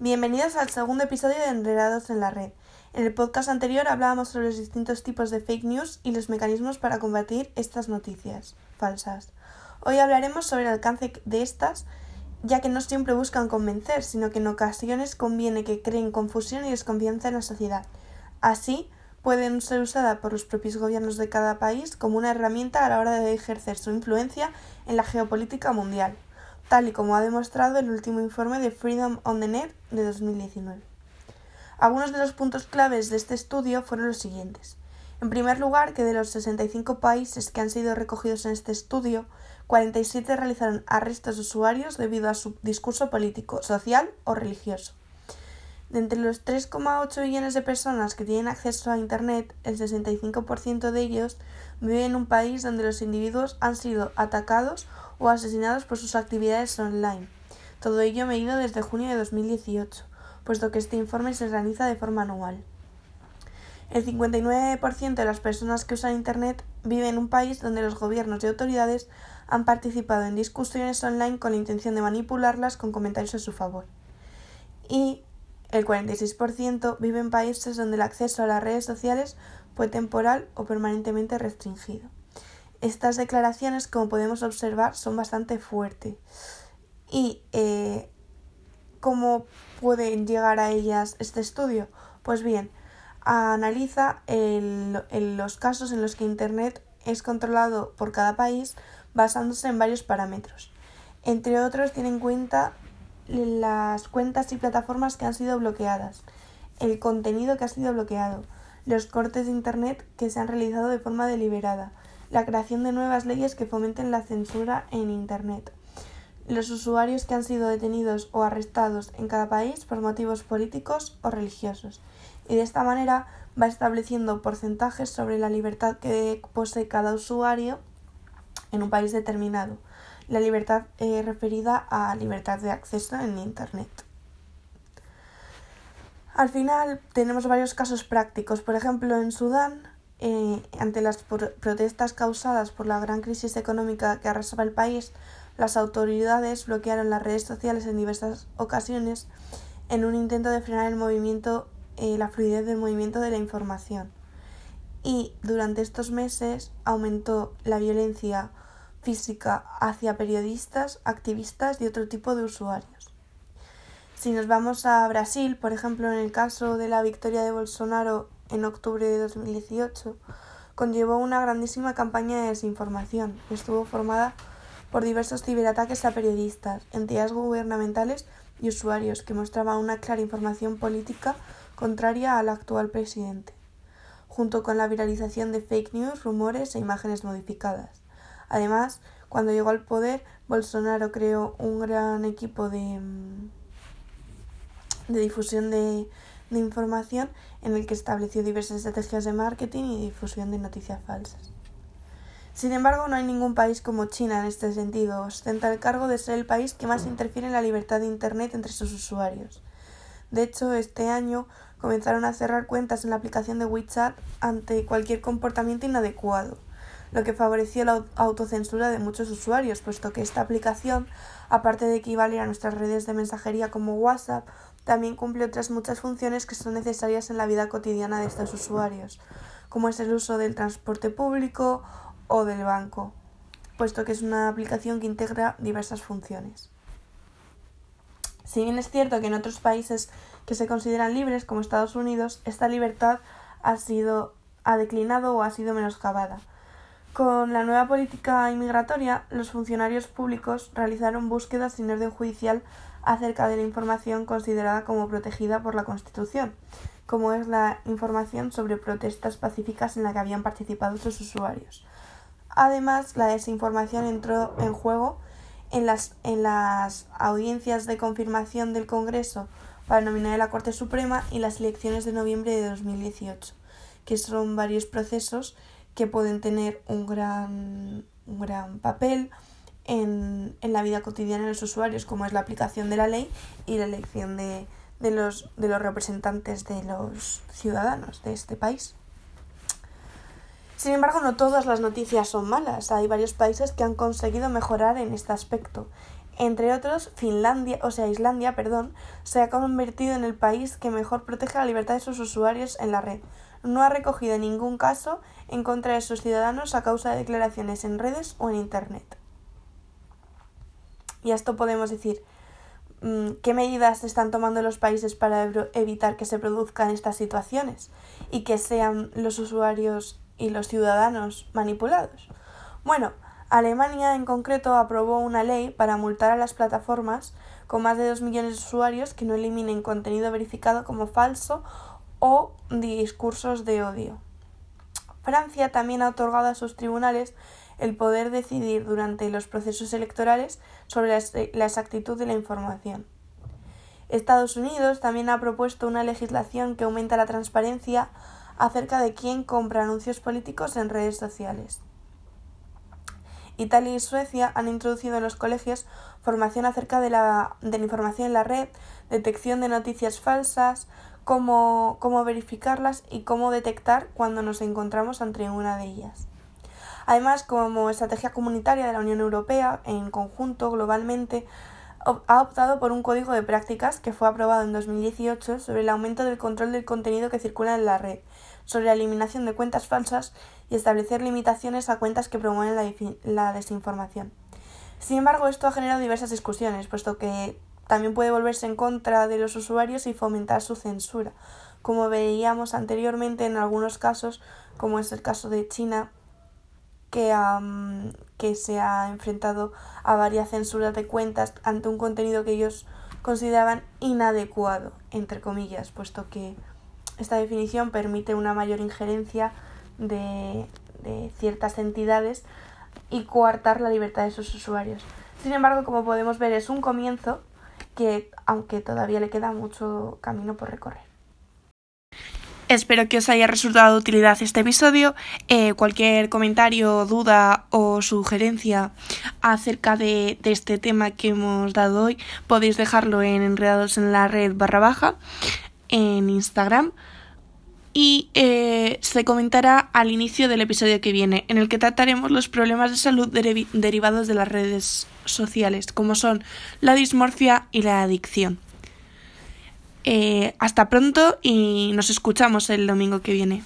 Bienvenidos al segundo episodio de Enredados en la Red. En el podcast anterior hablábamos sobre los distintos tipos de fake news y los mecanismos para combatir estas noticias falsas. Hoy hablaremos sobre el alcance de estas, ya que no siempre buscan convencer, sino que en ocasiones conviene que creen confusión y desconfianza en la sociedad. Así, pueden ser usadas por los propios gobiernos de cada país como una herramienta a la hora de ejercer su influencia en la geopolítica mundial tal y como ha demostrado el último informe de Freedom on the Net de 2019. Algunos de los puntos claves de este estudio fueron los siguientes. En primer lugar, que de los 65 países que han sido recogidos en este estudio, 47 realizaron arrestos de usuarios debido a su discurso político, social o religioso. De entre los 3,8 millones de personas que tienen acceso a Internet, el 65% de ellos vive en un país donde los individuos han sido atacados o asesinados por sus actividades online. Todo ello medido desde junio de 2018, puesto que este informe se realiza de forma anual. El 59% de las personas que usan Internet vive en un país donde los gobiernos y autoridades han participado en discusiones online con la intención de manipularlas con comentarios a su favor. Y el 46% vive en países donde el acceso a las redes sociales fue temporal o permanentemente restringido. Estas declaraciones, como podemos observar, son bastante fuertes. ¿Y eh, cómo pueden llegar a ellas este estudio? Pues bien, analiza los casos en los que Internet es controlado por cada país basándose en varios parámetros. Entre otros, tiene en cuenta las cuentas y plataformas que han sido bloqueadas, el contenido que ha sido bloqueado, los cortes de Internet que se han realizado de forma deliberada, la creación de nuevas leyes que fomenten la censura en Internet, los usuarios que han sido detenidos o arrestados en cada país por motivos políticos o religiosos, y de esta manera va estableciendo porcentajes sobre la libertad que posee cada usuario en un país determinado, la libertad eh, referida a libertad de acceso en Internet. Al final tenemos varios casos prácticos. Por ejemplo, en Sudán eh, ante las protestas causadas por la gran crisis económica que arrasaba el país, las autoridades bloquearon las redes sociales en diversas ocasiones en un intento de frenar el movimiento, eh, la fluidez del movimiento de la información. Y durante estos meses aumentó la violencia física hacia periodistas, activistas y otro tipo de usuarios. Si nos vamos a Brasil, por ejemplo, en el caso de la victoria de Bolsonaro en octubre de 2018, conllevó una grandísima campaña de desinformación que estuvo formada por diversos ciberataques a periodistas, entidades gubernamentales y usuarios que mostraban una clara información política contraria al actual presidente, junto con la viralización de fake news, rumores e imágenes modificadas. Además, cuando llegó al poder, Bolsonaro creó un gran equipo de, mm, de difusión de, de información en el que estableció diversas estrategias de marketing y difusión de noticias falsas. Sin embargo, no hay ningún país como China en este sentido. Ostenta el cargo de ser el país que más interfiere en la libertad de Internet entre sus usuarios. De hecho, este año comenzaron a cerrar cuentas en la aplicación de WeChat ante cualquier comportamiento inadecuado, lo que favoreció la autocensura de muchos usuarios, puesto que esta aplicación, aparte de equivaler a nuestras redes de mensajería como WhatsApp también cumple otras muchas funciones que son necesarias en la vida cotidiana de estos usuarios, como es el uso del transporte público o del banco, puesto que es una aplicación que integra diversas funciones. Si bien es cierto que en otros países que se consideran libres, como Estados Unidos, esta libertad ha sido ha declinado o ha sido menoscabada. Con la nueva política inmigratoria, los funcionarios públicos realizaron búsquedas sin orden judicial acerca de la información considerada como protegida por la Constitución, como es la información sobre protestas pacíficas en la que habían participado sus usuarios. Además, la desinformación entró en juego en las, en las audiencias de confirmación del Congreso para nominar a la Corte Suprema y las elecciones de noviembre de 2018, que son varios procesos que pueden tener un gran, un gran papel en, en, la vida cotidiana de los usuarios, como es la aplicación de la ley y la elección de, de, los, de los representantes de los ciudadanos de este país. Sin embargo, no todas las noticias son malas. Hay varios países que han conseguido mejorar en este aspecto. Entre otros, Finlandia, o sea, Islandia, perdón, se ha convertido en el país que mejor protege la libertad de sus usuarios en la red. No ha recogido ningún caso en contra de sus ciudadanos a causa de declaraciones en redes o en Internet. Y a esto podemos decir, mm, ¿qué medidas están tomando los países para evitar que se produzcan estas situaciones y que sean los usuarios y los ciudadanos manipulados? Bueno, Alemania en concreto aprobó una ley para multar a las plataformas con más de 2 millones de usuarios que no eliminen contenido verificado como falso o discursos de odio. Francia también ha otorgado a sus tribunales el poder decidir durante los procesos electorales sobre la exactitud de la información. Estados Unidos también ha propuesto una legislación que aumenta la transparencia acerca de quién compra anuncios políticos en redes sociales. Italia y Suecia han introducido en los colegios formación acerca de la, de la información en la red, detección de noticias falsas, cómo, cómo verificarlas y cómo detectar cuando nos encontramos ante una de ellas. Además, como estrategia comunitaria de la Unión Europea, en conjunto, globalmente, ha optado por un código de prácticas que fue aprobado en 2018 sobre el aumento del control del contenido que circula en la red, sobre la eliminación de cuentas falsas y establecer limitaciones a cuentas que promueven la, desinformación. Sin embargo, esto ha generado diversas discusiones, puesto que también puede volverse en contra de los usuarios y fomentar su censura, como veíamos anteriormente en algunos casos, como es el caso de China, que, que se ha enfrentado a varias censuras de cuentas ante un contenido que ellos consideraban inadecuado, entre comillas, puesto que esta definición permite una mayor injerencia de, ciertas entidades y coartar la libertad de sus usuarios. Sin embargo, como podemos ver, es un comienzo que, aunque todavía le queda mucho camino por recorrer. Espero que os haya resultado de utilidad este episodio. Eh, cualquier comentario, duda o sugerencia acerca de, este tema que hemos dado hoy podéis dejarlo en enredados en la red barra baja en Instagram y eh, se comentará al inicio del episodio que viene, en el que trataremos los problemas de salud derivados de las redes sociales, como son la dismorfia y la adicción. Eh, hasta pronto y nos escuchamos el domingo que viene.